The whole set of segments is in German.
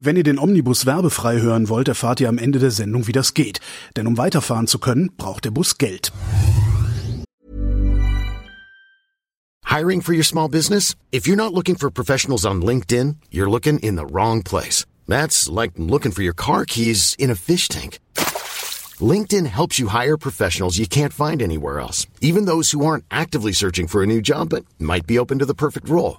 Wenn ihr den Omnibus werbefrei hören wollt, erfahrt ihr am Ende der Sendung, wie das geht. Denn um weiterfahren zu können, braucht der Bus Geld. Hiring for your small business? If you're not looking for professionals on LinkedIn, you're looking in the wrong place. That's like looking for your car keys in a fish tank. LinkedIn helps you hire professionals you can't find anywhere else, even those who aren't actively searching for a new job but might be open to the perfect role.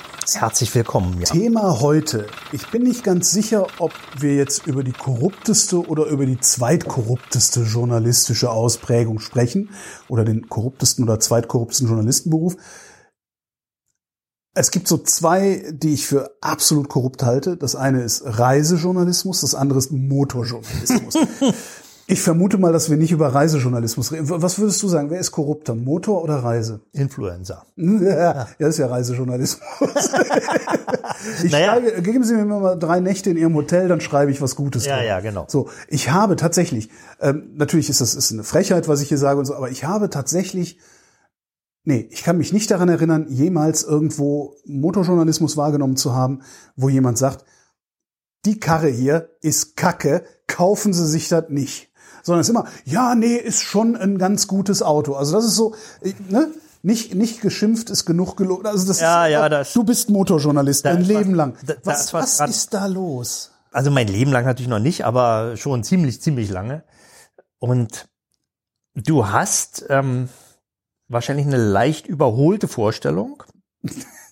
Her herzlich willkommen. Ja. Thema heute. Ich bin nicht ganz sicher, ob wir jetzt über die korrupteste oder über die zweitkorrupteste journalistische Ausprägung sprechen oder den korruptesten oder zweitkorruptesten Journalistenberuf. Es gibt so zwei, die ich für absolut korrupt halte. Das eine ist Reisejournalismus, das andere ist Motorjournalismus. ich vermute mal, dass wir nicht über Reisejournalismus reden. Was würdest du sagen? Wer ist korrupter? Motor oder Reise? Influencer. Ja, das ist ja Reisejournalismus. ich Naja. schreibe, geben Sie mir mal drei Nächte in Ihrem Hotel, dann schreibe ich was Gutes. Ja, drauf. ja, genau. So, ich habe tatsächlich, ähm, natürlich ist das ist eine Frechheit, was ich hier sage und so, aber ich habe tatsächlich, nee, ich kann mich nicht daran erinnern, jemals irgendwo Motorjournalismus wahrgenommen zu haben, wo jemand sagt, die Karre hier ist Kacke, kaufen Sie sich das nicht. Sondern es ist immer, ja, nee, ist schon ein ganz gutes Auto. Also das ist so, ne? Nicht, nicht geschimpft ist genug gelogen. Also das Ja, ist, ja, das- du bist Motorjournalist, Da dein Leben was- lang. da- da was ist was was ist da los? Also mein Leben lang natürlich noch nicht, aber schon ziemlich, ziemlich lange. Und du hast ähm, wahrscheinlich eine leicht überholte Vorstellung,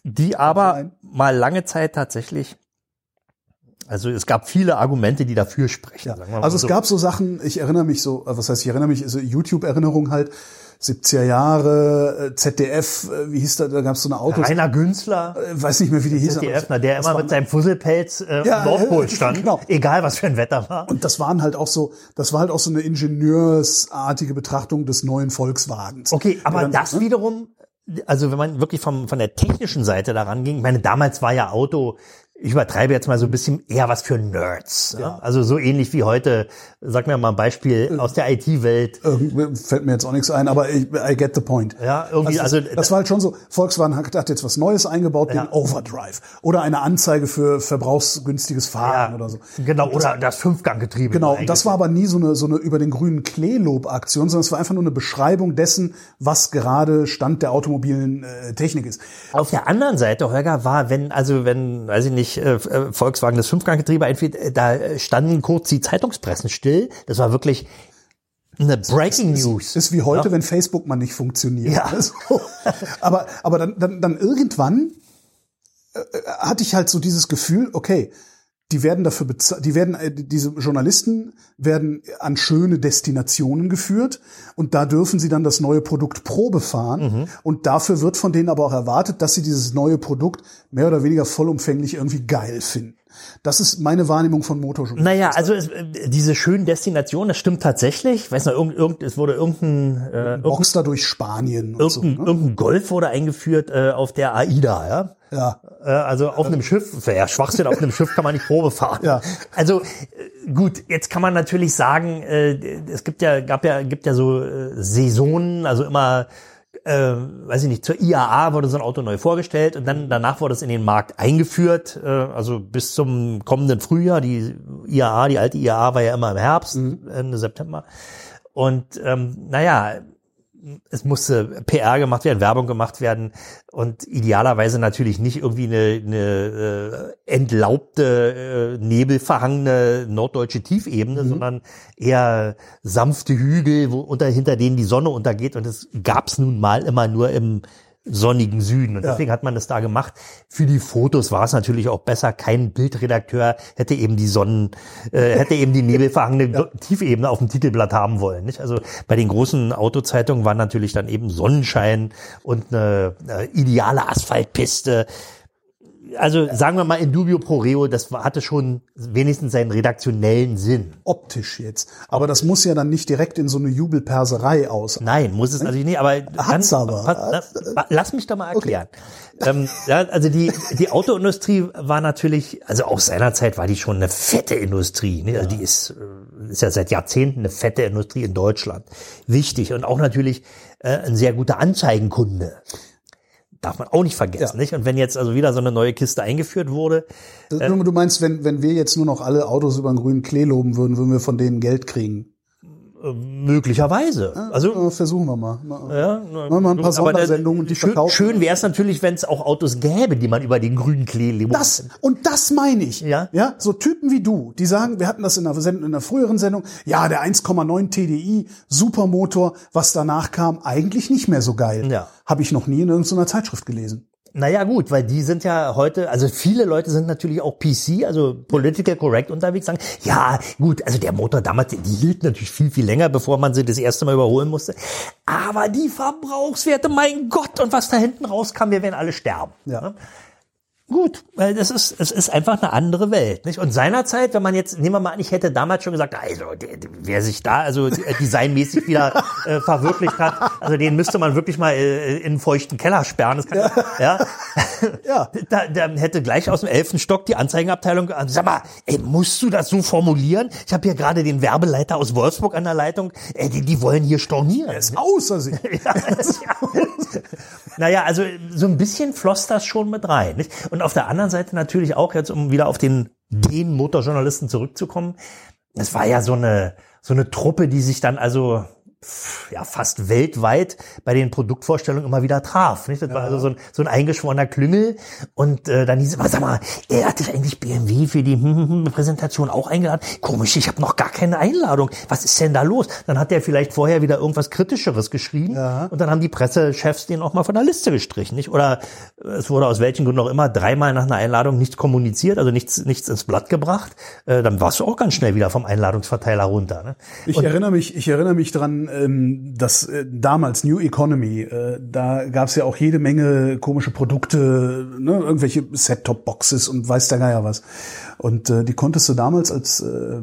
die aber Nein. mal lange Zeit tatsächlich, also es gab viele Argumente, die dafür sprechen. Ja. Also es so. gab so Sachen, ich erinnere mich so, äh, was heißt, ich erinnere mich, so YouTube-Erinnerung halt, 70er Jahre, äh, ZDF, äh, wie hieß da, da gab es so eine Autos, Rainer Günzler, weiß nicht mehr, wie die hieß. ZDF, na, der immer mit seinem Fusselpelz äh, Ja, im Nordpol stand, genau. egal was für ein Wetter war. Und das waren halt auch so, das war halt auch so eine ingenieursartige Betrachtung des neuen Volkswagens. Okay, aber Dann- das ne? wiederum, also wenn man wirklich vom, von der technischen Seite daran ging, ich meine, damals war ja Auto, ich übertreibe jetzt mal so ein bisschen eher was für Nerds. Ja. Also so ähnlich wie heute, sag mir mal ein Beispiel aus der IT-Welt. Fällt mir jetzt auch nichts ein, aber ich, I get the point. Ja, irgendwie, also, also- das war halt schon so, Volkswagen hat, jetzt was Neues eingebaut, Ja. den Overdrive. Oder eine Anzeige für verbrauchsgünstiges Fahren oder so. Genau, oder das Fünfganggetriebe. Genau, und das war aber nie so eine, so eine über den grünen Klee-Lob-Aktion, sondern es war einfach nur eine Beschreibung dessen, was gerade Stand der automobilen äh, Technik ist. Auf der anderen Seite, Holger, war, wenn, also wenn, weiß ich nicht, äh, äh, Volkswagen das Fünfganggetriebe einführt, äh, da standen kurz die Zeitungspressen still. Das war wirklich eine Breaking News. Ist wie heute, wenn Facebook mal nicht funktioniert. Ja. ne? So. Aber, aber dann, dann, dann irgendwann äh, hatte ich halt so dieses Gefühl, okay, die werden dafür bezahlt, die werden, äh, diese Journalisten werden an schöne Destinationen geführt und da dürfen sie dann das neue Produkt Probe fahren und dafür wird von denen aber auch erwartet, dass sie dieses neue Produkt mehr oder weniger vollumfänglich irgendwie geil finden. Das ist meine Wahrnehmung von Motorjournalismus. Naja, also es, äh, diese schönen Destinationen, das stimmt tatsächlich. Ich weiß noch, irgend, irgend, es wurde irgendein, äh, irgendein, Boxster durch Spanien und so. irgendein, Ne? irgendein Golf wurde eingeführt äh, auf der AIDA, ja. Ja. Äh, also auf einem Schiff, ja, Schwachsinn, auf einem Schiff kann man nicht Probe fahren. Ja. Also äh, gut, jetzt kann man natürlich sagen, äh, es gibt ja, gab ja, gibt ja so äh, Saisonen, also immer, äh, weiß ich nicht, zur IAA wurde so ein Auto neu vorgestellt und dann danach wurde es in den Markt eingeführt, äh, also bis zum kommenden Frühjahr. Die IAA, die alte IAA war ja immer im Herbst, Ende September. Und ähm, naja, es musste PR gemacht werden, Werbung gemacht werden und idealerweise natürlich nicht irgendwie eine, eine äh, entlaubte, äh, nebelverhangene norddeutsche Tiefebene, Mhm. sondern eher sanfte Hügel, wo unter, hinter denen die Sonne untergeht und das gab's nun mal immer nur im sonnigen Süden und Ja. deswegen hat man das da gemacht. Für die Fotos war es natürlich auch besser. Kein Bildredakteur hätte eben die Sonnen, äh, hätte eben die nebelverhangene Tiefebene auf dem Titelblatt haben wollen. Nicht? Also bei den großen Autozeitungen war natürlich dann eben Sonnenschein und eine, eine ideale Asphaltpiste. Also sagen wir mal in dubio pro reo, das hatte schon wenigstens seinen redaktionellen Sinn. Optisch jetzt. Aber das muss ja dann nicht direkt in so eine Jubelperserei aus. Nein, muss es natürlich nicht, aber Hat's aber. pass- lass, lass mich doch mal erklären. Ähm, ja, also die, die Autoindustrie war natürlich, also auch seinerzeit war die schon eine fette Industrie. Ne? Also die ist, äh, ist ja seit Jahrzehnten eine fette Industrie in Deutschland. Wichtig und auch natürlich äh, ein sehr guter Anzeigenkunde. Darf man auch nicht vergessen, Ja. nicht? Und wenn jetzt also wieder so eine neue Kiste eingeführt wurde, Das, du meinst, wenn, wenn wir jetzt nur noch alle Autos über den grünen Klee loben würden, würden wir von denen Geld kriegen. Möglicherweise. Also versuchen wir mal. Mal- Ja, Machen wir ein paar Sondersendungen, die schön, verkaufen. schön wäre es natürlich, wenn es auch Autos gäbe, die man über den grünen Klee leben Das, und das meine ich. Ja. Ja, so Typen wie du, die sagen, wir hatten das in einer, Sendung, in einer früheren Sendung, ja, der 1,9 TDI, Supermotor, was danach kam, eigentlich nicht mehr so geil. Ja. Habe ich noch nie in irgendeiner Zeitschrift gelesen. Naja gut, weil die sind ja heute, also viele Leute sind natürlich auch PC, also political correct unterwegs, sagen, ja gut, also der Motor damals, die hielt natürlich viel, viel länger, bevor man sie das erste Mal überholen musste. Aber die Verbrauchswerte, mein Gott, und was da hinten rauskam, wir werden alle sterben. Ja. Gut, weil das ist, es ist einfach eine andere Welt, nicht? Und seinerzeit, wenn man jetzt, nehmen wir mal an, ich hätte damals schon gesagt, also, wer sich da, also äh, designmäßig wieder äh, verwirklicht hat, also den müsste man wirklich mal äh, in einen feuchten Keller sperren. Das kann, ja. Ja. Da, da hätte gleich aus dem elften Stock die Anzeigenabteilung, ge- sag mal, ey, musst du das so formulieren? Ich habe hier gerade den Werbeleiter aus Wolfsburg an der Leitung, ey, die, die wollen hier stornieren. Ist außer sich. Ja, ja. naja, also so ein bisschen floss das schon mit rein. Nicht? Und auf der anderen Seite natürlich auch jetzt, um wieder auf den, den Motorjournalisten zurückzukommen, es war ja so eine, so eine Truppe, die sich dann also ja fast weltweit bei den Produktvorstellungen immer wieder traf. Nicht? Das war also so ein, so ein eingeschworener Klüngel. Und äh, dann hieß es, sag mal, er hat dich eigentlich BMW für die hm, hm, hm, Präsentation auch eingeladen? Komisch, ich habe noch gar keine Einladung. Was ist denn da los? Dann hat der vielleicht vorher wieder irgendwas Kritischeres geschrieben und dann haben die Pressechefs den auch mal von der Liste gestrichen. Nicht? Oder es wurde aus welchen Gründen auch immer dreimal nach einer Einladung nichts kommuniziert, also nichts, nichts ins Blatt gebracht. Äh, dann warst du auch ganz schnell wieder vom Einladungsverteiler runter. Ne? Ich erinnere mich, ich erinnere mich dran, ähm, dass äh, damals New Economy, äh, da gab es ja auch jede Menge komische Produkte, ne, irgendwelche Set-Top-Boxes und weiß der Geier was. Und äh, die konntest du damals als äh,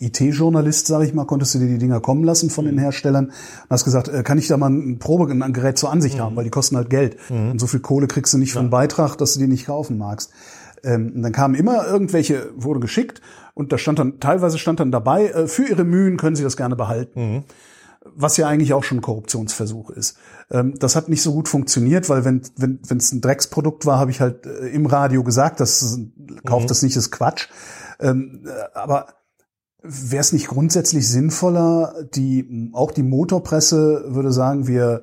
IT-Journalist, sage ich mal, konntest du dir die Dinger kommen lassen von den Herstellern und hast gesagt, äh, kann ich da mal ein Probe, ein Gerät zur Ansicht haben, weil die kosten halt Geld. Und so viel Kohle kriegst du nicht für einen Beitrag, dass du die nicht kaufen magst. Ähm, dann kamen immer irgendwelche, wurde geschickt und da stand dann, teilweise stand dann dabei, äh, für ihre Mühen können sie das gerne behalten. Was ja eigentlich auch schon ein Korruptionsversuch ist. Ähm, das hat nicht so gut funktioniert, weil wenn wenn wenn es ein Drecksprodukt war, habe ich halt äh, im Radio gesagt, das kauft das nicht, das ist Quatsch. Ähm, äh, aber wäre es nicht grundsätzlich sinnvoller, die auch die Motorpresse würde sagen, wir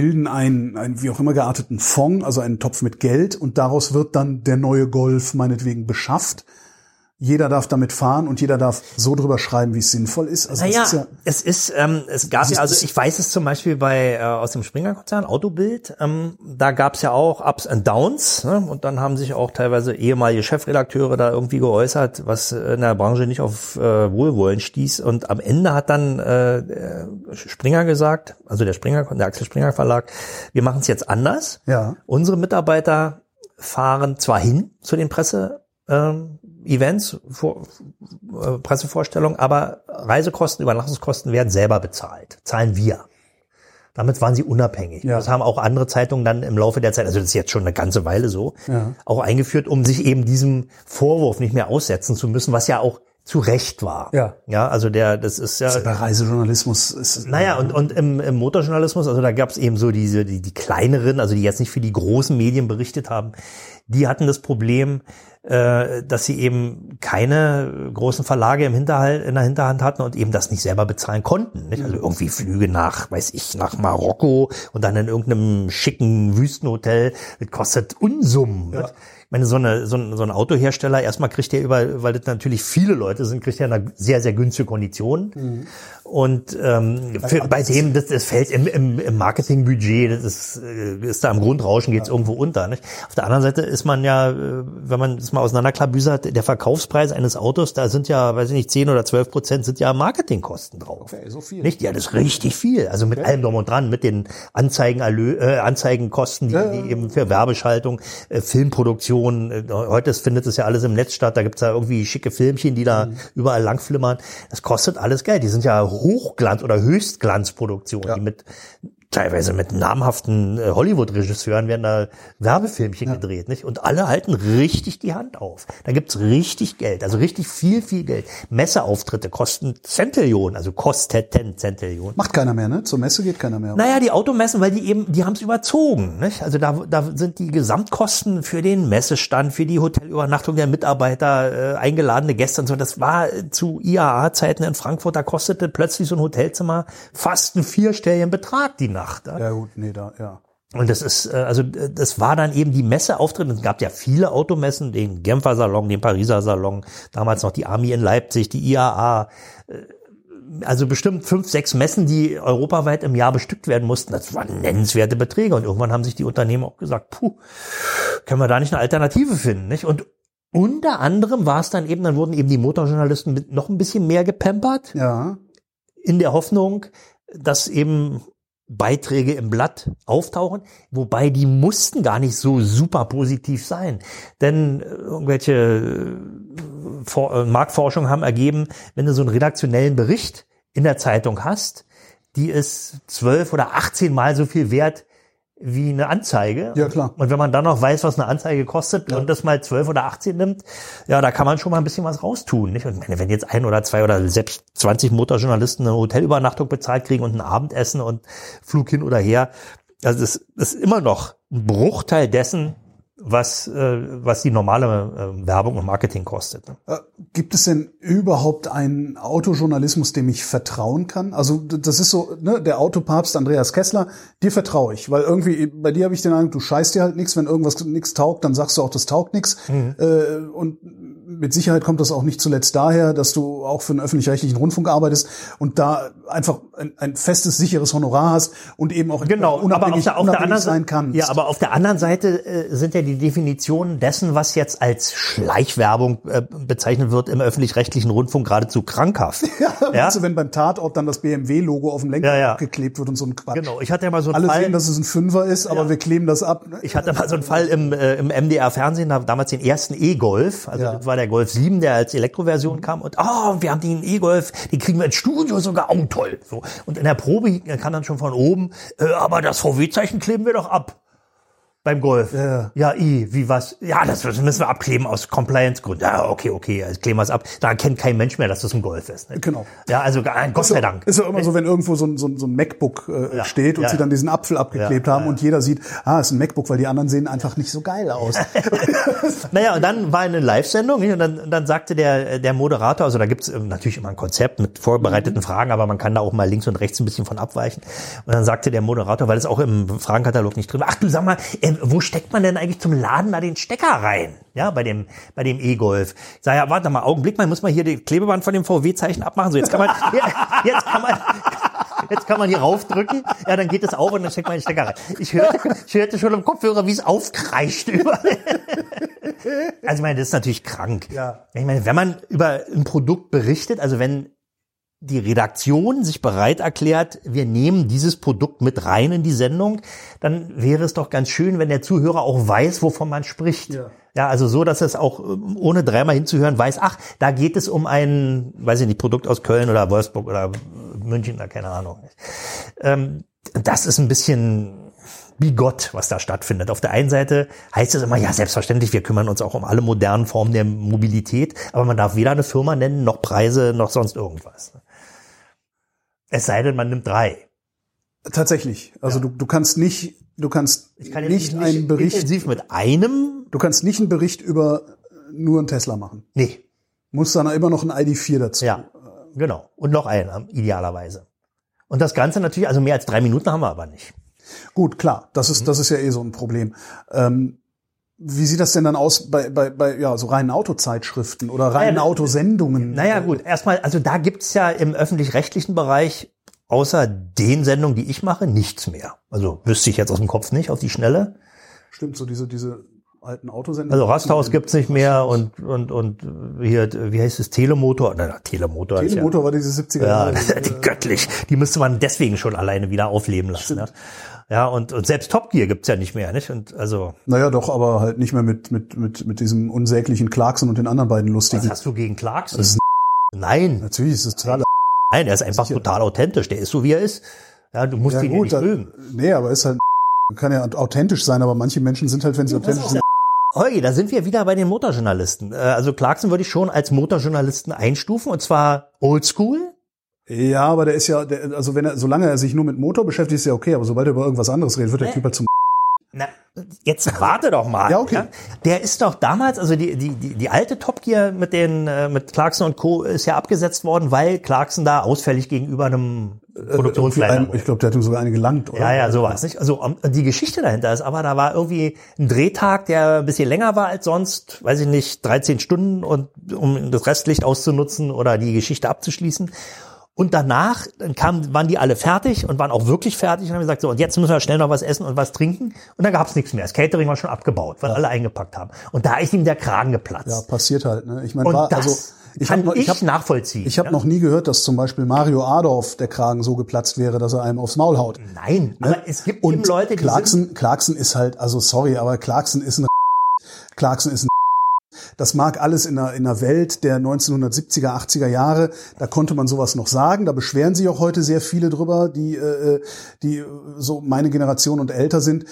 bilden einen, einen wie auch immer gearteten Fonds, also einen Topf mit Geld und daraus wird dann der neue Golf meinetwegen beschafft. Jeder darf damit fahren und jeder darf so drüber schreiben, wie es sinnvoll ist. Also Naja, ist ja, es ist, ähm, es gab ja, also ich weiß es zum Beispiel bei äh, aus dem Springer-Konzern, Autobild, ähm, da gab es ja auch Ups and Downs ne? und dann haben sich auch teilweise ehemalige Chefredakteure da irgendwie geäußert, was in der Branche nicht auf äh, Wohlwollen stieß und am Ende hat dann äh, Springer gesagt, also der Springer, der Axel Springer Verlag, wir machen es jetzt anders. Ja. Unsere Mitarbeiter fahren zwar hin zu den Presse ähm, Events, vor, äh, Pressevorstellungen, aber Reisekosten, Übernachtungskosten werden selber bezahlt. Zahlen wir. Damit waren sie unabhängig. Ja. Das haben auch andere Zeitungen dann im Laufe der Zeit, also das ist jetzt schon eine ganze Weile so, Ja. auch eingeführt, um sich eben diesem Vorwurf nicht mehr aussetzen zu müssen, was ja auch zu Recht war. Ja. Ja, also der, das ist ja. bei Reisejournalismus ist Naja, und, und im, im Motorjournalismus, also da gab es eben so diese, die, die kleineren, also die jetzt nicht für die großen Medien berichtet haben, die hatten das Problem, äh, dass sie eben keine großen Verlage im Hinterhalt, in der Hinterhand hatten und eben das nicht selber bezahlen konnten. Nicht? Also irgendwie Flüge nach, weiß ich, nach Marokko und dann in irgendeinem schicken Wüstenhotel, das kostet Unsummen. Ja. Ich meine, so, eine, so, ein, so ein Autohersteller, erstmal kriegt der über, weil das natürlich viele Leute sind, kriegt er eine sehr, sehr günstige Kondition. Mhm. Und ähm, für, bei dem, das, das fällt im, im, im Marketingbudget, das ist, äh, ist da im Grundrauschen, geht's ja. irgendwo unter. Nicht? Auf der anderen Seite ist man ja, äh, wenn man das mal auseinanderklabüsert, der Verkaufspreis eines Autos, da sind ja, weiß ich nicht, 10 oder 12 Prozent sind ja Marketingkosten drauf. Okay, so viel. Nicht? Ja, das ist richtig viel. Also mit okay. allem drum und dran, mit den Anzeigen, äh, Anzeigenkosten, die, ja. die eben für Werbeschaltung, äh, Filmproduktion, äh, heute findet es ja alles im Netz statt, da gibt's ja irgendwie schicke Filmchen, die da mhm. überall langflimmern. Das kostet alles Geld. Die sind ja Hochglanz- oder Höchstglanzproduktionen, ja. die mit teilweise mit namhaften äh, Hollywood-Regisseuren werden da Werbefilmchen ja. gedreht, nicht? Und alle halten richtig die Hand auf. Da gibt's richtig Geld, also richtig viel, viel Geld. Messeauftritte kosten Zentillionen, also kosteten Zentillionen. Macht keiner mehr, ne? Zur Messe geht keiner mehr. Naja, die Automessen, weil die eben, die haben's überzogen, nicht? Also da, da sind die Gesamtkosten für den Messestand, für die Hotelübernachtung der Mitarbeiter, äh, eingeladene Gäste und so, das war zu IAA-Zeiten in Frankfurt, da kostete plötzlich so ein Hotelzimmer fast einen vierstelligen Betrag die Nacht. Nacht. Ja gut, nee, da, ja. Und das ist, äh, also das war dann eben die Messeauftritte. Es gab ja viele Automessen, den Genfer Salon, den Pariser Salon, damals noch die Army in Leipzig, die IAA. Äh, also bestimmt fünf, sechs Messen, die europaweit im Jahr bestückt werden mussten. Das waren nennenswerte Beträge. Und irgendwann haben sich die Unternehmen auch gesagt, puh, können wir da nicht eine Alternative finden, nicht? Und unter anderem war es dann eben, dann wurden eben die Motorjournalisten noch ein bisschen mehr gepampert. Ja. In der Hoffnung, dass eben Beiträge im Blatt auftauchen, wobei die mussten gar nicht so super positiv sein. Denn äh, irgendwelche äh, äh, Marktforschungen haben ergeben, wenn du so einen redaktionellen Bericht in der Zeitung hast, die ist zwölf oder achtzehn Mal so viel wert wie eine Anzeige. Ja, klar. Und wenn man dann noch weiß, was eine Anzeige kostet ja. und das mal 12 oder 18 nimmt, ja, da kann man schon mal ein bisschen was raustun. Nicht? Und meine, wenn jetzt ein oder zwei oder selbst 20 Motorjournalisten eine Hotelübernachtung bezahlt kriegen und ein Abendessen und Flug hin oder her, also das ist immer noch ein Bruchteil dessen, was, äh, was die normale äh, Werbung und Marketing kostet. Ne? Äh, gibt es denn überhaupt einen Autojournalismus, dem ich vertrauen kann? Also das ist so, ne, der Autopapst Andreas Kessler, dir vertraue ich, weil irgendwie bei dir habe ich den Eindruck, du scheißt dir halt nichts, wenn irgendwas nichts taugt, dann sagst du auch, das taugt nichts. Mhm. Äh, und mit Sicherheit kommt das auch nicht zuletzt daher, dass du auch für einen öffentlich-rechtlichen Rundfunk arbeitest und da einfach ein, ein, festes, sicheres Honorar hast und eben auch genau, unabhängig, aber auf der, auf der sein kannst. Ja, aber auf der anderen Seite äh, sind ja die Definitionen dessen, was jetzt als Schleichwerbung äh, bezeichnet wird im öffentlich-rechtlichen Rundfunk geradezu krankhaft. ja, ja? Also wenn beim Tatort dann das BMW-Logo auf dem Lenker ja, ja. geklebt wird und so ein Quatsch. Genau, ich hatte ja mal so einen Alle Fall. sehen, dass es ein Fünfer ist, aber wir kleben das ab. Ne? Ich hatte mal so einen Fall im, äh, im MDR-Fernsehen, damals den ersten E-Golf, also das war der Golf 7, der als Elektroversion kam und oh, wir haben den E-Golf, den kriegen wir ins Studio sogar, oh toll. So. Und in der Probe kann dann schon von oben, äh, aber das VW-Zeichen kleben wir doch ab. Beim Golf. Ja, ja i, wie was? Ja, das müssen wir abkleben aus Compliance-Gründen. Ja, okay, okay, also kleben wir es ab. Da erkennt kein Mensch mehr, dass das ein Golf ist. Ne? Genau. Ja, also Gott sei Dank. Ist ja immer so, wenn irgendwo so ein, so ein, so ein MacBook äh, ja. steht und ja, sie dann diesen Apfel abgeklebt haben und jeder sieht, ah, ist ein MacBook, weil die anderen sehen einfach nicht so geil aus. naja, und dann war eine Live-Sendung und dann, dann sagte der, der Moderator, also da gibt's ähm, natürlich immer ein Konzept mit vorbereiteten mhm. Fragen, aber man kann da auch mal links und rechts ein bisschen von abweichen. Und dann sagte der Moderator, weil es auch im Fragenkatalog nicht drin war, ach du sag mal, äh, wo steckt man denn eigentlich zum Laden da den Stecker rein? Ja, bei dem, bei dem E-Golf. Ich sage, ja, warte mal, Augenblick mal, muss man hier die Klebeband von dem VW-Zeichen abmachen. So, jetzt kann man, jetzt kann man, jetzt kann man hier raufdrücken, ja, dann geht es auf und dann steckt man den Stecker rein. Ich hörte, ich hörte schon im Kopfhörer, wie es aufkreischt über. Also ich meine, das ist natürlich krank. Ja. Ich meine, wenn man über ein Produkt berichtet, also wenn die Redaktion sich bereit erklärt, wir nehmen dieses Produkt mit rein in die Sendung, dann wäre es doch ganz schön, wenn der Zuhörer auch weiß, wovon man spricht. Ja. Ja, also so, dass es auch ähm, ohne dreimal hinzuhören weiß, ach, da geht es um ein, weiß ich nicht, Produkt aus Köln oder Wolfsburg oder München oder keine Ahnung. Ähm, das ist ein bisschen bigott, was da stattfindet. Auf der einen Seite heißt es immer, ja, selbstverständlich, wir kümmern uns auch um alle modernen Formen der Mobilität, aber man darf weder eine Firma nennen, noch Preise, noch sonst irgendwas. Es sei denn, man nimmt drei. Tatsächlich. Also ja. du, du kannst nicht, du kannst kann nicht, nicht einen Bericht intensiv mit einem Du kannst nicht einen Bericht über nur einen Tesla machen. Nee, Muss dann immer noch ein ID4 dazu. ja, genau. Und noch einen, idealerweise. Und das Ganze natürlich, also mehr als drei Minuten haben wir aber nicht. Gut, klar, das Mhm. ist, das ist ja eh so ein Problem. Ähm, wie sieht das denn dann aus bei, bei, bei ja, so reinen Autozeitschriften oder reinen Naja, Autosendungen? Naja, gut, erstmal, also da gibt's ja im öffentlich-rechtlichen Bereich außer den Sendungen, die ich mache, nichts mehr. Also wüsste ich jetzt aus dem Kopf nicht, auf die Schnelle. Stimmt, so diese, diese alten Autosendungen. Also Rasthaus gibt's nicht mehr und, und, und hier, wie heißt es, Telemotor? Na, Telemotor. Telemotor war diese 70er Ja, Jahre. ja die göttlich. Die müsste man deswegen schon alleine wieder aufleben lassen. Ja, ja und, und selbst Top Gear gibt's ja nicht mehr, nicht? Und also, Naja, doch, aber halt nicht mehr mit, mit, mit, mit diesem unsäglichen Clarkson und den anderen beiden was lustigen. hast du gegen Clarkson? Das ist Nein, Natürlich ist das total. nein, er ist einfach Sicher. total authentisch. Der ist so, wie er ist. Ja, du musst Ja ihn gut, nicht dann, mögen. nee, aber ist halt kann ja authentisch sein, aber manche Menschen sind halt, wenn sie authentisch sind. Hey, da sind wir wieder bei den Motorjournalisten. Äh, Also Clarkson würde ich schon als Motorjournalisten einstufen und zwar oldschool. Ja, aber der ist ja, der, also wenn er, solange er sich nur mit Motor beschäftigt, ist ja okay, aber sobald er über irgendwas anderes redet, wird der Typ halt zum Na, jetzt warte doch mal. Ja, okay. Der ist doch damals, also die, die, die, die alte Top Gear mit den, äh, mit Clarkson und Co. ist ja abgesetzt worden, weil Clarkson da ausfällig gegenüber einem Produktionsleiter wurde. Ich glaube, der hat ihm sogar eine gelangt, oder? Ja, ja, sowas, nicht? Also um, die Geschichte dahinter ist, aber da war irgendwie ein Drehtag, der ein bisschen länger war als sonst, weiß ich nicht, 13 Stunden und um das Restlicht auszunutzen oder die Geschichte abzuschließen. Und danach dann kam, waren die alle fertig und waren auch wirklich fertig und haben gesagt, so, und jetzt müssen wir schnell noch was essen und was trinken. Und dann gab's nichts mehr. Das Catering war schon abgebaut, weil alle eingepackt haben. Und da ist ihm der Kragen geplatzt. Ja, passiert halt, ne? Ich meine, also, ich kann habe noch, ich, hab, nachvollziehen. ich hab ja? noch nie gehört, dass zum Beispiel Mario Adorf der Kragen so geplatzt wäre, dass er einem aufs Maul haut. Nein, Ne? aber es gibt Und eben Leute, die sind, Clarkson, Clarkson ist halt, also sorry, aber Clarkson ist ein Clarkson ist ein das mag alles in einer, in einer Welt der 1970er, 80er Jahre, da konnte man sowas noch sagen. Da beschweren sich auch heute sehr viele drüber, die, äh, die so meine Generation und älter sind,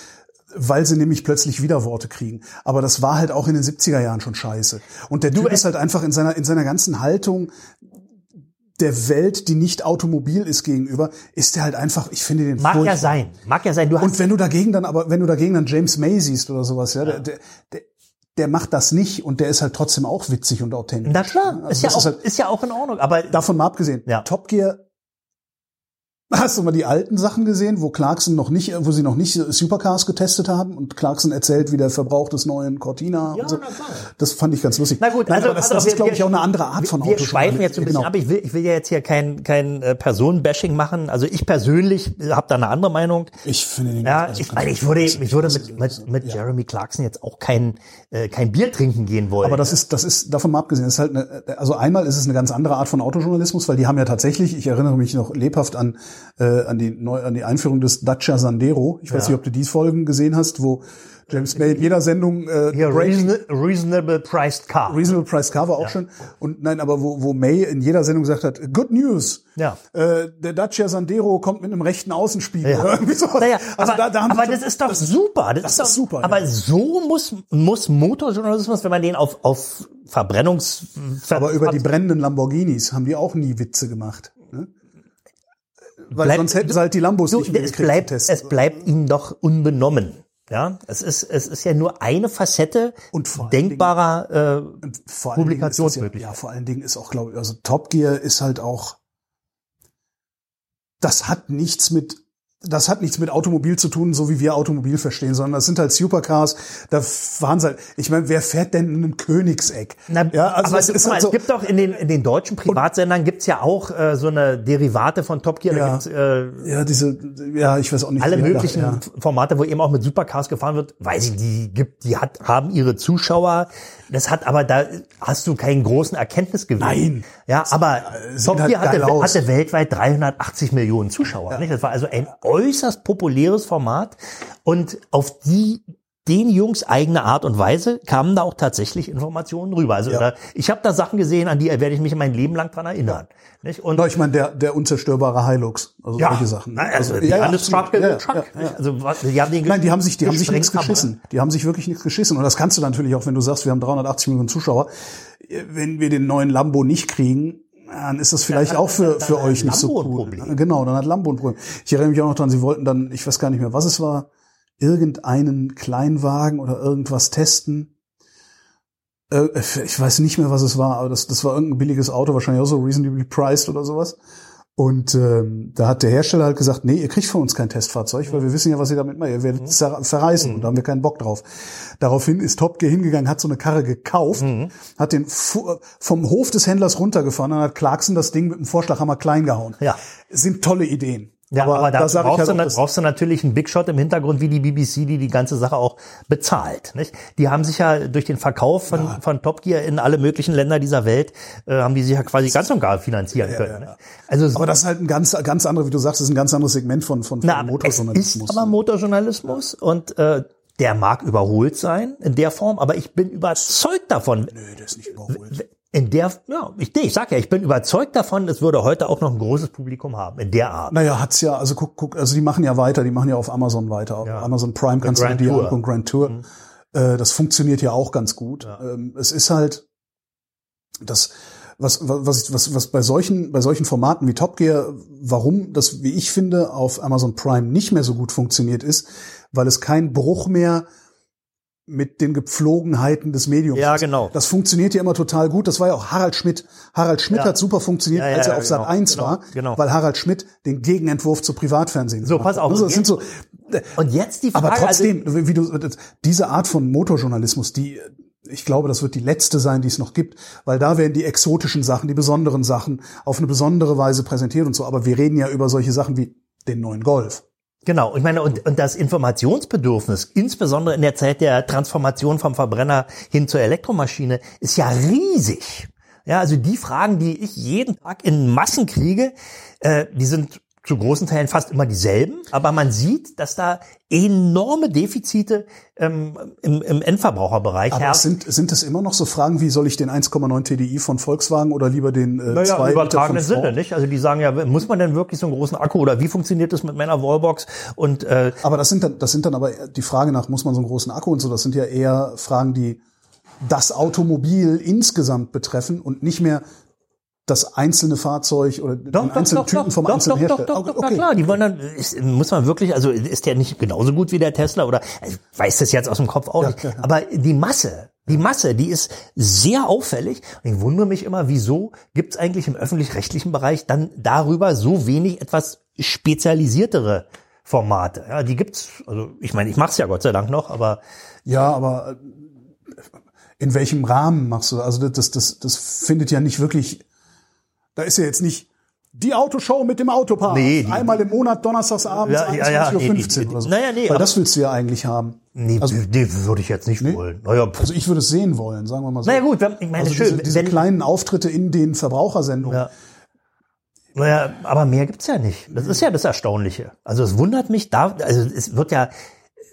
weil sie nämlich plötzlich Widerworte kriegen. Aber das war halt auch in den 70er Jahren schon scheiße. Und der Typ äh, ist halt einfach in seiner, in seiner ganzen Haltung der Welt, die nicht automobil ist gegenüber, ist der halt einfach, ich finde den mag ja furchtbar. sein, mag ja sein. Du hast Und wenn du dagegen dann, aber wenn du dagegen dann James May siehst oder sowas, ja, Der, der, der, der macht das nicht und der ist halt trotzdem auch witzig und authentisch. Na klar, Also ist, ja auch, halt- ist ja auch in Ordnung. Aber davon mal abgesehen. Ja. Top Gear. Hast du mal die alten Sachen gesehen, wo Clarkson noch nicht, wo sie noch nicht Supercars getestet haben und Clarkson erzählt, wie der Verbrauch des neuen Cortina Ja, und so. na klar. Das fand ich ganz lustig. Na gut, Nein, also, aber das, also das wir- ist, glaube ich, wir- auch eine andere Art von wir Auto. schweifen jetzt ein bisschen genau. ab. Ich will, ich will ja jetzt hier kein, kein äh, Personenbashing machen. Also ich persönlich habe da eine andere Meinung. Ich finde den Ja, also ich, weil ich würde, ich würde mit, mit, mit Jeremy Clarkson jetzt auch kein, äh, kein Bier trinken gehen wollen. Aber das ist, das ist davon mal abgesehen, das ist halt eine, also einmal ist es eine ganz andere Art von Autojournalismus, weil die haben ja tatsächlich, ich erinnere mich noch lebhaft an, äh, an die neu, an die Einführung des Dacia Sandero. Ich weiß Ja. nicht, ob du die Folgen gesehen hast, wo James May in jeder Sendung äh, hier Breaking- reason, reasonable priced car. Reasonable Price Car war auch schön. Und nein, aber wo, wo May in jeder Sendung gesagt hat, Good News. Ja. Äh, der Dacia Sandero kommt mit einem rechten Außenspiegel. Ja. Irgendwie sowas. Naja, also aber, da, da haben aber das schon- ist doch super. Das, das ist, doch, ist super, Aber ja. so muss, muss Motorjournalismus, wenn man den auf, auf Verbrennungs... Aber über die brennenden Lamborghinis haben die auch nie Witze gemacht. Ne? Weil Bleibt- sonst hätten sie halt die Lambos Du, nicht es hingekriegt bleibt, es bleibt ihnen doch unbenommen. Ja, es ist, es ist ja nur eine Facette Und denkbarer äh, Dingen das ja, Publikationsmöglichkeit. ja, vor allen Dingen ist auch, glaube ich, also Top Gear ist halt auch, das hat nichts mit, das hat nichts mit Automobil zu tun, so wie wir Automobil verstehen, sondern das sind halt Supercars, da fahren sie halt, ich meine, wer fährt denn in einem Königseck? Na, ja, also aber es ist mal, halt so, es gibt doch in den, in den deutschen Privatsendern gibt's ja auch äh, so eine Derivate von Top Gear. Da Ja. gibt's, äh, ja, diese, ja, ich weiß auch nicht. alle möglichen ja. Formate, wo eben auch mit Supercars gefahren wird, weiß ich, die gibt, die hat, haben ihre Zuschauer. Das hat aber da hast du keinen großen Erkenntnisgewinn. Nein. Ja, aber Top halt Gear hatte, hatte weltweit 380 Millionen Zuschauer. Nicht? Das war also ein äußerst populäres Format und auf die den Jungs eigene Art und Weise kamen da auch tatsächlich Informationen rüber. Also Ja. da, ich habe da Sachen gesehen, an die werde ich mich mein Leben lang dran erinnern. Nicht? Und ich meine, der, der unzerstörbare Hilux, also solche Sachen. Na, also, die ja, ja, Undestructible absolut. Ja, ja, Truck. ja, ja. Also was- die haben den Nein, die haben sich, die haben sich nichts geschissen. Die haben sich wirklich nichts geschissen. Und das kannst du natürlich auch, wenn du sagst, wir haben 380 Millionen Zuschauer. Wenn wir den neuen Lambo nicht kriegen, dann ist das vielleicht dann- auch für, dann- für euch nicht so cool. Problem. Genau, dann hat Lambo ein Problem. Ich erinnere mich auch noch dran, sie wollten dann, ich weiß gar nicht mehr, was es war, irgendeinen Kleinwagen oder irgendwas testen. Äh, ich weiß nicht mehr, was es war, aber das, das war irgendein billiges Auto, wahrscheinlich auch so reasonably priced oder sowas. Und ähm, da hat der Hersteller halt gesagt, nee, ihr kriegt von uns kein Testfahrzeug, weil wir wissen ja, was ihr damit macht. Ihr werdet es zer- verreißen und da haben wir keinen Bock drauf. Daraufhin ist Top Gear hingegangen, hat so eine Karre gekauft, hat den vom Hof des Händlers runtergefahren und hat Clarkson das Ding mit dem Vorschlaghammer klein gehauen. Ja. Sind tolle Ideen. Ja, aber, da, sag brauchst, halt du, brauchst du natürlich einen Big Shot im Hintergrund wie die BBC, die die ganze Sache auch bezahlt. Nicht? Die haben sich ja durch den Verkauf von, von Top Gear in alle möglichen Länder dieser Welt, äh, haben die sich ja quasi ganz und gar finanzieren können. nicht? Also aber das ist halt ein ganz, ganz anderes, wie du sagst, das ist ein ganz anderes Segment von, von, von Na, es Motorjournalismus. ist aber Motorjournalismus und äh, der mag überholt sein in der Form, aber ich bin überzeugt davon. Nö, der ist nicht überholt. In der, ja, ich, ich sag ja, ich bin überzeugt davon, es würde heute auch noch ein großes Publikum haben in der Art. Naja, hat's ja, also guck, guck, also die machen ja weiter, die machen ja auf Amazon weiter. Auf Amazon Prime kannst du dir angucken, Grand Tour. Äh, das funktioniert ja auch ganz gut. Ähm, es ist halt das, was, was, was, was bei solchen, bei solchen Formaten wie Top Gear, warum das, wie ich finde, auf Amazon Prime nicht mehr so gut funktioniert ist, weil es kein Bruch mehr mit den Gepflogenheiten des Mediums. Ja, genau. Das funktioniert ja immer total gut. Das war ja auch Harald Schmidt. Harald Schmidt Ja. hat super funktioniert, Ja, ja, als er auf Sat genau, 1 genau, war, genau. weil Harald Schmidt den Gegenentwurf zu Privatfernsehen So, pass auf. Also, das sind so, Und jetzt die Frage, aber trotzdem, also, wie du, diese Art von Motorjournalismus, die, ich glaube, das wird die letzte sein, die es noch gibt, weil da werden die exotischen Sachen, die besonderen Sachen auf eine besondere Weise präsentiert und so. Aber wir reden ja über solche Sachen wie den neuen Golf. Genau, ich meine, und, und das Informationsbedürfnis, insbesondere in der Zeit der Transformation vom Verbrenner hin zur Elektromaschine, ist ja riesig. Ja, also die Fragen, die ich jeden Tag in Massen kriege, äh, die sind zu großen Teilen fast immer dieselben, aber man sieht, dass da enorme Defizite ähm, im, im Endverbraucherbereich Aber herrschen. sind, sind es immer noch so Fragen wie, soll ich den 1,9 TDI von Volkswagen oder lieber den äh, Naja, 2 im Liter übertragenen? Sinne, nicht? Also die sagen ja, muss man denn wirklich so einen großen Akku oder wie funktioniert das mit meiner Wallbox? Und äh, Aber das sind dann, das sind dann aber die Frage nach, muss man so einen großen Akku und so, das sind ja eher Fragen, die das Automobil insgesamt betreffen und nicht mehr das einzelne Fahrzeug oder den einzelnen Typen vom doch, einzelnen doch, Hersteller. Doch, doch, doch, okay. na klar, die wollen dann, ist, muss man wirklich, also ist der nicht genauso gut wie der Tesla oder, ich weiß das jetzt aus dem Kopf auch Ja, nicht, klar, ja. aber die Masse, die Masse, die ist sehr auffällig. Und ich wundere mich immer, wieso gibt es eigentlich im öffentlich-rechtlichen Bereich dann darüber so wenig etwas spezialisiertere Formate. Ja, die gibt's, also ich meine, ich mache es ja Gott sei Dank noch, aber Ja, aber äh, in welchem Rahmen machst du? Also das, das, das findet ja nicht wirklich. Da ist ja jetzt nicht die Autoshow mit dem Autopaar. Nee, die- Einmal im Monat, donnerstags abends, Ja, ja, ja, 21.15 Uhr nee, oder so. naja, nee, Weil aber- das willst du ja eigentlich haben. nee, Also- nee würde ich jetzt nicht wollen. Naja, pff. Also ich würde es sehen wollen, sagen wir mal so. naja gut, ich meine, also schön, diese, diese wenn, kleinen Auftritte in den Verbrauchersendungen. Ja. Naja, aber mehr gibt's ja nicht. Das ist ja das Erstaunliche. Also es wundert mich da, also es wird ja,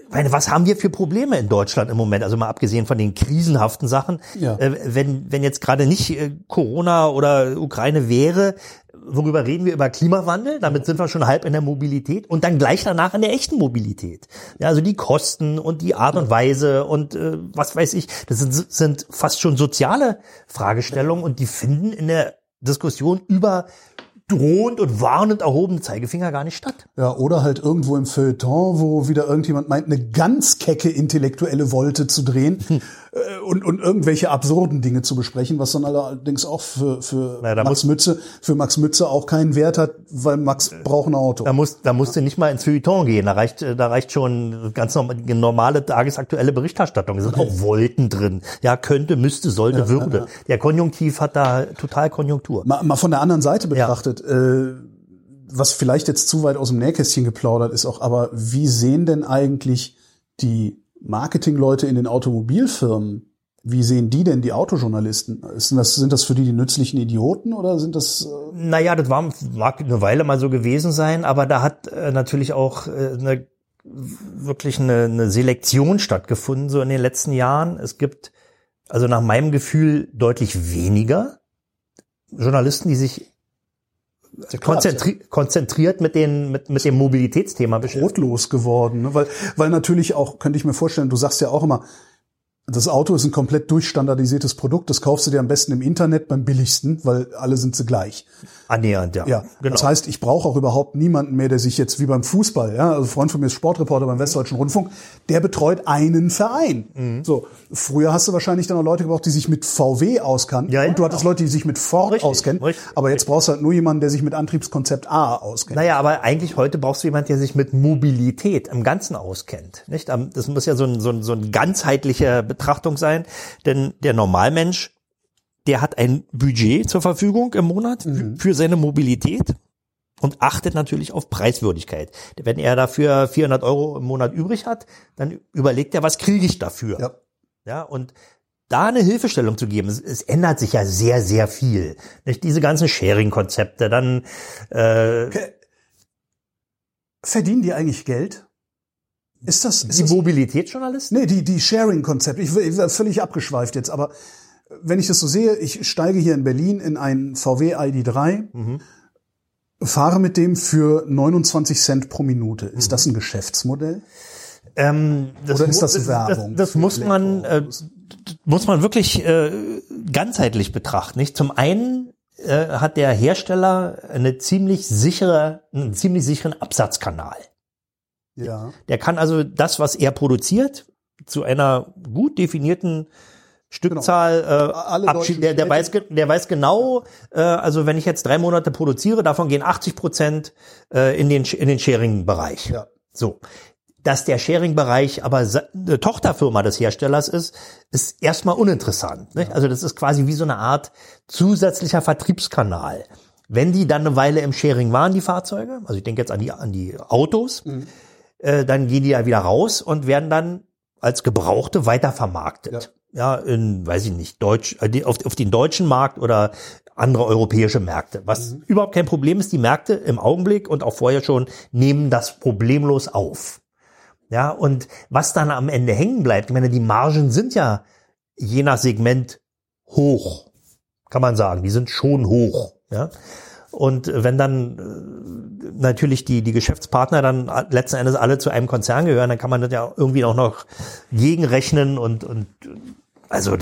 meine, was haben wir für Probleme in Deutschland im Moment? Also mal abgesehen von den krisenhaften Sachen, Ja. äh, wenn, wenn jetzt gerade nicht äh, Corona oder Ukraine wäre, worüber reden wir? Über Klimawandel, damit sind wir schon halb in der Mobilität und dann gleich danach in der echten Mobilität. Ja, also die Kosten und die Art und Weise und äh, was weiß ich, das sind, sind fast schon soziale Fragestellungen und die finden in der Diskussion über drohend und warnend erhobene Zeigefinger gar nicht statt. Ja, oder halt irgendwo im Feuilleton, wo wieder irgendjemand meint, eine ganz kecke intellektuelle Wolte zu drehen Hm. äh, und, und irgendwelche absurden Dinge zu besprechen, was dann allerdings auch für, für Na, da Max Mütze, für Max Mütze auch keinen Wert hat, weil Max braucht ein Auto. Da muss, da musst du nicht mal ins Feuilleton gehen. Da reicht, äh, da reicht schon ganz norm- normale tagesaktuelle Berichterstattung. Da sind auch Wolten drin. Ja, könnte, müsste, sollte, würde. Der Konjunktiv hat da total Konjunktur. Mal, mal von der anderen Seite betrachtet, äh, was vielleicht jetzt zu weit aus dem Nähkästchen geplaudert ist auch, aber wie sehen denn eigentlich die Marketingleute in den Automobilfirmen, wie sehen die denn die Autojournalisten? Sind das, sind das für die die nützlichen Idioten oder sind das, äh, Naja, das war, mag eine Weile mal so gewesen sein, aber da hat äh, natürlich auch äh, eine, wirklich eine, eine Selektion stattgefunden, so in den letzten Jahren. Es gibt also nach meinem Gefühl deutlich weniger Journalisten, die sich ja klar, konzentri konzentriert mit, den, mit, mit dem Mobilitätsthema beschäftigen. brotlos geworden? Ne? Weil, weil natürlich auch, könnte ich mir vorstellen, du sagst ja auch immer, Das Auto ist ein komplett durchstandardisiertes Produkt. Das kaufst du dir am besten im Internet beim billigsten, weil alle sind sie gleich. Annähernd, ja. Ja, genau. das heißt, ich brauche auch überhaupt niemanden mehr, der sich jetzt wie beim Fußball, ja, also Freund von mir ist Sportreporter beim Westdeutschen Rundfunk, der betreut einen Verein. Mhm. So, früher hast du wahrscheinlich dann auch Leute gebraucht, die sich mit VW auskannten Ja, ja, und du hattest genau. Leute, die sich mit Ford Richtig, auskennen, richtig, aber jetzt brauchst du halt nur jemanden, der sich mit Antriebskonzept A auskennt. Naja, aber eigentlich heute brauchst du jemanden, der sich mit Mobilität im Ganzen auskennt. Nicht? Am- Das muss ja so ein, so ein, so ein ganzheitliche Betrachtung sein, denn der Normalmensch, der hat ein Budget zur Verfügung im Monat Mhm. für seine Mobilität und achtet natürlich auf Preiswürdigkeit. Wenn er dafür 400 Euro im Monat übrig hat, dann überlegt er, was kriege ich dafür? Ja. Ja, und da eine Hilfestellung zu geben, es, es ändert sich ja sehr, sehr viel. Nicht diese ganzen Sharing-Konzepte, dann äh, Verdienen die eigentlich Geld? Ist das, ist die Mobilitätsjournalisten? Nee, die, die Sharing-Konzept. Ich, ich war völlig abgeschweift jetzt, aber wenn ich das so sehe, ich steige hier in Berlin in einen VW ID3, Mhm. fahre mit dem für 29 Cent pro Minute. Ist Mhm. das ein Geschäftsmodell? Ähm, Oder ist das Werbung Das, das muss man, äh, muss man wirklich äh, ganzheitlich betrachten. Nicht? Zum einen äh, hat der Hersteller eine ziemlich sichere, einen ziemlich sicheren Absatzkanal. Ja. Der kann also das, was er produziert, zu einer gut definierten Stückzahl äh, Alle deutschen Der, der, weiß, der weiß genau, äh, also wenn ich jetzt drei Monate produziere, davon gehen 80 Prozent äh, in den, in den Sharing-Bereich. Ja. So. Dass der Sharing-Bereich aber eine Tochterfirma des Herstellers ist, ist erstmal uninteressant. Nicht? Also das ist quasi wie so eine Art zusätzlicher Vertriebskanal. Wenn die dann eine Weile im Sharing waren, die Fahrzeuge, also ich denke jetzt an die, an die Autos, äh, dann gehen die ja wieder raus und werden dann als Gebrauchte weitervermarktet. Ja, in, weiß ich nicht, Deutsch, äh, auf, auf den deutschen Markt oder andere europäische Märkte. Was überhaupt kein Problem ist, die Märkte im Augenblick und auch vorher schon nehmen das problemlos auf. Ja, und was dann am Ende hängen bleibt, ich meine, die Margen sind ja je nach Segment hoch, kann man sagen. Die sind schon hoch. Ja. Und wenn dann äh, natürlich die, die Geschäftspartner dann letzten Endes alle zu einem Konzern gehören, dann kann man das ja irgendwie auch noch gegenrechnen und, und also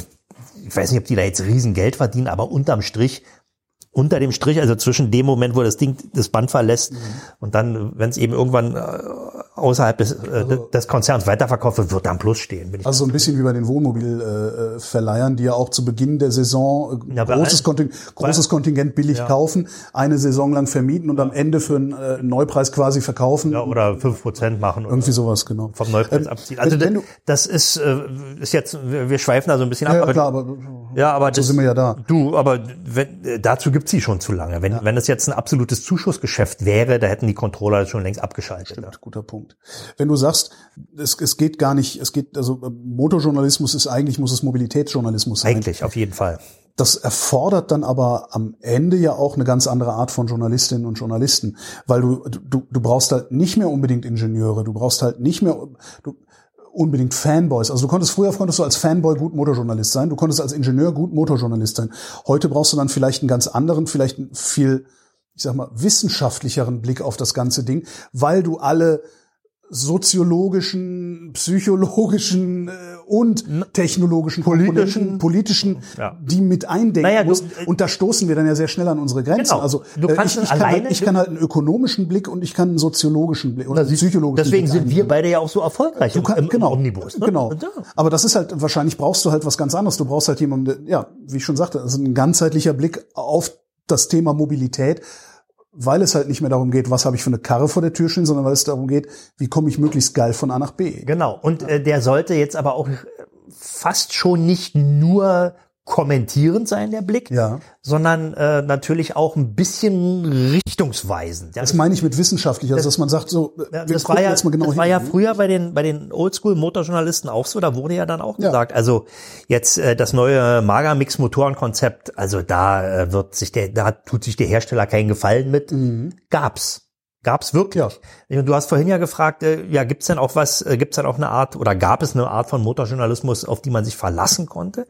ich weiß nicht, ob die da jetzt riesen Geld verdienen, aber unterm Strich, unter dem Strich, also zwischen dem Moment, wo das Ding das Band verlässt und dann, wenn es eben irgendwann äh, außerhalb des, äh, des Konzerns weiterverkauft wird, ein Plus stehen. Bin ich Also so ein bisschen wie bei den Wohnmobilverleihern, äh, Verleihern, die ja auch zu Beginn der Saison äh, Ja, großes, allen- Kontingent, großes Kontingent billig kaufen, eine Saison lang vermieten und am Ende für einen äh, Neupreis quasi verkaufen. ja, oder fünf Prozent machen oder Irgendwie sowas, genau. vom Neupreis Ähm, abziehen. Also wenn, wenn das, du, das ist, äh, ist jetzt, wir, wir schweifen da so ein bisschen ab, ja, aber klar, aber Ja, aber so das, sind wir ja da. Du, aber wenn, äh, dazu gibt's sie schon zu lange. Wenn, wenn es jetzt ein absolutes Zuschussgeschäft wäre, da hätten die Controller das schon längst abgeschaltet. Ja. Guter Punkt. Wenn du sagst, es, es geht gar nicht, es geht, also äh, Motorjournalismus ist eigentlich, muss es Mobilitätsjournalismus sein. Eigentlich, auf jeden Fall. Das erfordert dann aber am Ende ja auch eine ganz andere Art von Journalistinnen und Journalisten, weil du, du, du brauchst halt nicht mehr unbedingt Ingenieure, du brauchst halt nicht mehr du, unbedingt Fanboys. Also du konntest früher konntest du als Fanboy gut Motorjournalist sein, du konntest als Ingenieur gut Motorjournalist sein. Heute brauchst du dann vielleicht einen ganz anderen, vielleicht einen viel, ich sag mal, wissenschaftlicheren Blick auf das ganze Ding, weil du alle soziologischen, psychologischen äh, und technologischen, Politischen. Politischen, Ja. die mit eindenken Naja, du- musst. Und da stoßen wir dann ja sehr schnell an unsere Grenzen. Genau. Also Du äh, kannst ich, ich, alleine- kann halt, ich kann halt einen ökonomischen Blick und ich kann einen soziologischen Blick oder einen psychologischen Deswegen Blick sind wir beide ja auch so erfolgreich Du kann, im, genau, Omnibus. Ne? genau. Aber das ist halt wahrscheinlich brauchst du halt was ganz anderes. Du brauchst halt jemanden, ja, wie ich schon sagte, also ein ganzheitlicher Blick auf das Thema Mobilität, weil es halt nicht mehr darum geht, was habe ich für eine Karre vor der Tür stehen, sondern weil es darum geht, wie komme ich möglichst geil von A nach B. Genau. Und äh, der sollte jetzt aber auch fast schon nicht nur kommentierend sein, der Blick, Ja. sondern äh, natürlich auch ein bisschen richtungsweisend. Ja, Das meine ich mit wissenschaftlich, also dass man sagt, so, Ja, das war ja, jetzt mal genau das war hin. ja früher bei den, bei den Oldschool-Motorjournalisten auch so, da wurde ja dann auch Ja. gesagt, also jetzt äh, das neue Magamix-Motorenkonzept, also da äh, wird sich der, da tut sich der Hersteller keinen Gefallen mit. Gab's. Gab's wirklich. Und Du hast vorhin ja gefragt, äh, ja, gibt's denn auch was, äh, gibt's denn auch eine Art oder gab es eine Art von Motorjournalismus, auf die man sich verlassen konnte?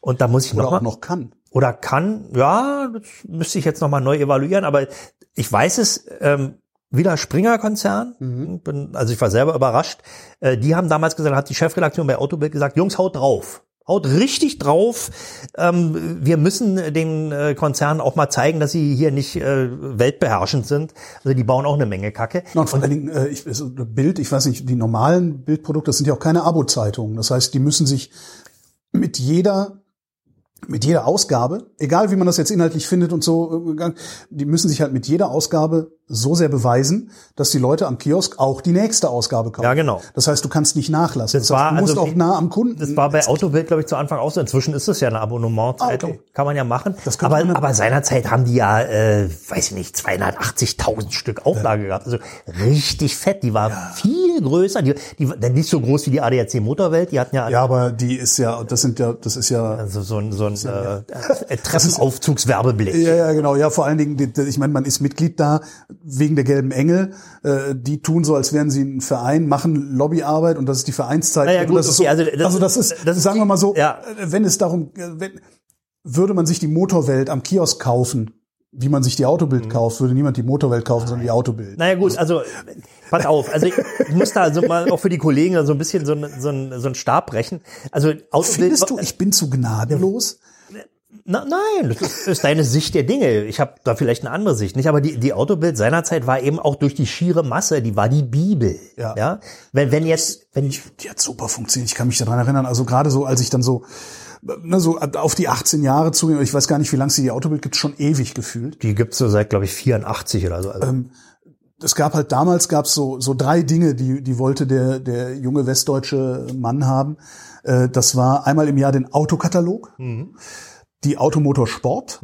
Und da muss ich Oder noch mal, auch noch kann. oder kann, ja, das müsste ich jetzt nochmal neu evaluieren, aber ich weiß es, ähm, wieder Springer-Konzern. Bin- Also ich war selber überrascht. Äh, Die haben damals gesagt, hat die Chefredaktion bei Autobild gesagt, Jungs, haut drauf. Haut richtig drauf. Ähm, wir müssen den äh, Konzernen auch mal zeigen, dass sie hier nicht äh, weltbeherrschend sind. Also die bauen auch eine Menge Kacke. Na, Und vor allen Dingen, äh, ich, also Bild, ich weiß nicht, die normalen Bildprodukte, das sind ja auch keine Abo-Zeitungen. Das heißt, die müssen sich mit jeder mit jeder Ausgabe, egal wie man das jetzt inhaltlich findet und so, äh, die müssen sich halt mit jeder Ausgabe so sehr beweisen, dass die Leute am Kiosk auch die nächste Ausgabe kaufen. Ja, genau. Das heißt, du kannst nicht nachlassen. Das Das, heißt, war du musst also auch nah am Kunden. Das war bei Autobild, glaube ich, zu Anfang auch so. Inzwischen ist es ja eine Abonnementzeitung. Ah, okay. Kann man ja machen. Das aber, man- aber seinerzeit haben die ja, äh, weiß ich nicht, 280.000 Stück Auflage gehabt. Also richtig fett. Die war viel größer. Die, die war nicht so groß wie die ADAC Motorwelt. Die hatten ja, ja, aber die ist ja, das sind ja, das ist ja, also so ein, so ein äh, äh, Treppenaufzugswerbeblick. Ja, ja, genau. Ja, vor allen Dingen, ich meine, man ist Mitglied da wegen der gelben Engel. Äh, die tun so, als wären sie ein Verein, machen Lobbyarbeit und das ist die Vereinszeit. Naja, gut, das ist okay, so, also das- also das ist, das ist sagen wir mal so, ja. äh, wenn es darum, äh, wenn, würde man sich die Motorwelt am Kiosk kaufen, wie man sich die Mhm. Autobild kauft, würde niemand die Motorwelt kaufen, sondern die Autobild. Naja gut, also pass auf, also ich, muss da also mal auch für die Kollegen so ein bisschen so ein, so ein, so ein Stab brechen. Also Autobild, Findest du, ich bin zu gnadenlos? Na, nein, das ist, ist deine Sicht der Dinge. Ich habe da vielleicht eine andere Sicht, nicht? Aber die, die Autobild seinerzeit war eben auch durch die schiere Masse, die war die Bibel. Ja. ja? Wenn, wenn jetzt, wenn ich, Die hat super funktioniert. Ich kann mich daran erinnern. Also gerade so, als ich dann so, ne, so auf die 18 Jahre zu, ich weiß gar nicht, wie lange es die Autobild gibt, schon ewig gefühlt. die gibt's so seit, glaube ich, 84 oder so. Also, Ähm, es gab halt damals gab's so so drei Dinge, die die wollte der der junge westdeutsche Mann haben. Äh, das war einmal im Jahr den Autokatalog, Mhm. die Automotor Sport.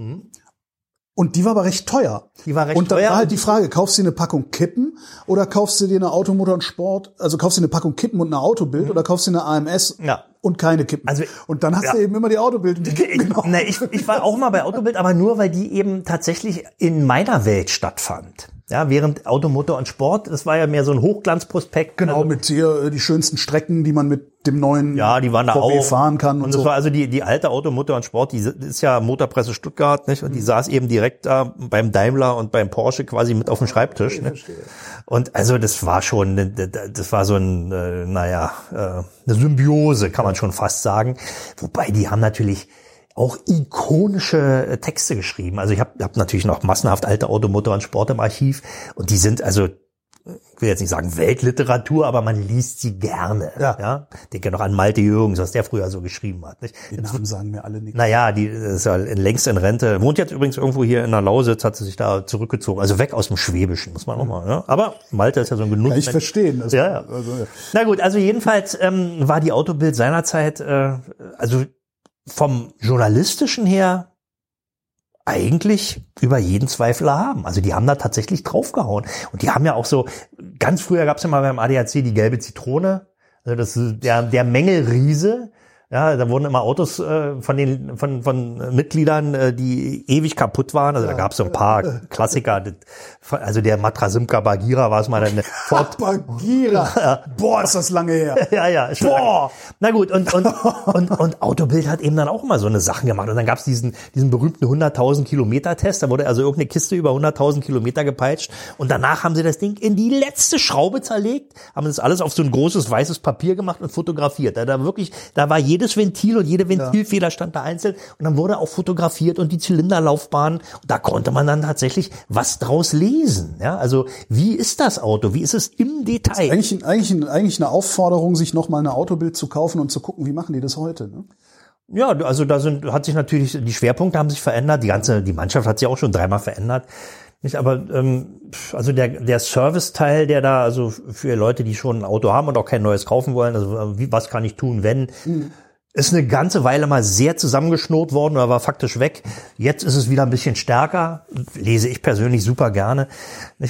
Und die war aber recht teuer. Die war recht und dann teuer war halt und- die Frage, kaufst du dir eine Packung Kippen oder kaufst du dir eine Automotor und Sport, also kaufst du dir eine Packung Kippen und eine Autobild oder kaufst du dir eine AMS Mhm. Ja. Und keine Kippen. Also- und dann hast ja. du eben immer die Autobild und die Kippen ich, genommen. ne, ich, ich war auch mal bei Autobild, aber nur, weil die eben tatsächlich in meiner Welt stattfand. Ja, während Automotor und Sport, das war ja mehr so ein Hochglanzprospekt. Genau, Also- mit hier äh, die schönsten Strecken, die man mit dem neuen Ja, die waren da VW auch. fahren kann und, Und so. das war also die, die alte Automotor und Sport, die ist ja Motorpresse Stuttgart, nicht? Und die saß eben direkt da beim Daimler und beim Porsche quasi mit auf dem Schreibtisch. Ne? Und also das war schon, das war so ein, äh, naja, äh, eine Symbiose, kann man schon fast sagen. Wobei die haben natürlich auch ikonische äh, Texte geschrieben. Also ich habe hab natürlich noch massenhaft alte Automotor und Sport im Archiv und die sind also ich will jetzt nicht sagen Weltliteratur, aber man liest sie gerne. Ja. ja? Denke noch an Malte Jürgens, was der früher so geschrieben hat. Nicht? die Namen sagen mir alle nichts. Naja, die ist ja längst in Rente. Wohnt jetzt übrigens irgendwo hier in der Lausitz, hat sie sich da zurückgezogen. Also weg aus dem Schwäbischen, muss man auch mal. Ja? Aber Malte ist ja so ein Genuss. Kann ich verstehen. Das- Ja, ja. Also, ja. Na gut, also jedenfalls ähm, war die Autobild seinerzeit, äh, also vom journalistischen her eigentlich über jeden Zweifel erhaben. Also die haben da tatsächlich draufgehauen. Und die haben ja auch so, ganz früher gab es ja mal beim ADAC die gelbe Zitrone. Also das ist der, der Mängelriese. Ja, da wurden immer Autos äh, von den von, von Mitgliedern, äh, die ewig kaputt waren. Also da gab es so ein paar Klassiker. Also der Matrasimka Bagira war es mal eine Ford, Bagira. Boah, ist das lange her. ja, ja. Boah! Na gut, und, und, und, und Autobild hat eben dann auch immer so eine Sachen gemacht. Und dann gab's diesen, diesen berühmten 100.000 Kilometer Test. Da wurde also irgendeine Kiste über 100.000 Kilometer gepeitscht. Und danach haben sie das Ding in die letzte Schraube zerlegt, haben das alles auf so ein großes weißes Papier gemacht und fotografiert. Da, da wirklich, da war jedes Ventil und jede Ventilfeder stand da einzeln. Und dann wurde auch fotografiert und die Zylinderlaufbahn. Da konnte man dann tatsächlich was draus lesen. Ja, also wie ist das Auto? Wie ist es im Detail? Eigentlich, eigentlich, eigentlich eine Aufforderung, sich noch mal eine Autobild zu kaufen und zu gucken, wie machen die das heute. Ne? Ja, also da sind, hat sich natürlich, die Schwerpunkte haben sich verändert, die ganze, die Mannschaft hat sich auch schon dreimal verändert. Nicht, aber ähm, also der, der Service-Teil, der da, also für Leute, die schon ein Auto haben und auch kein neues kaufen wollen, also äh, wie, was kann ich tun, wenn, ist eine ganze Weile mal sehr zusammengeschnurrt worden oder war faktisch weg. Jetzt ist es wieder ein bisschen stärker, lese ich persönlich super gerne.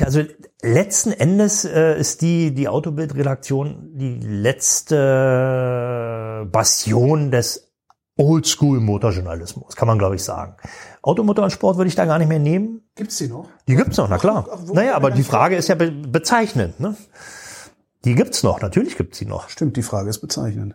Also letzten Endes äh, ist die, die Autobild-Redaktion die letzte Bastion des Oldschool-Motorjournalismus, kann man glaube ich sagen. Automotor und Sport würde ich da gar nicht mehr nehmen. Gibt's die noch? Die gibt's noch, na klar. ach, naja, aber die Frage ist ja be bezeichnend. Ne? Die gibt's noch, natürlich gibt's die noch. Stimmt, die Frage ist bezeichnend.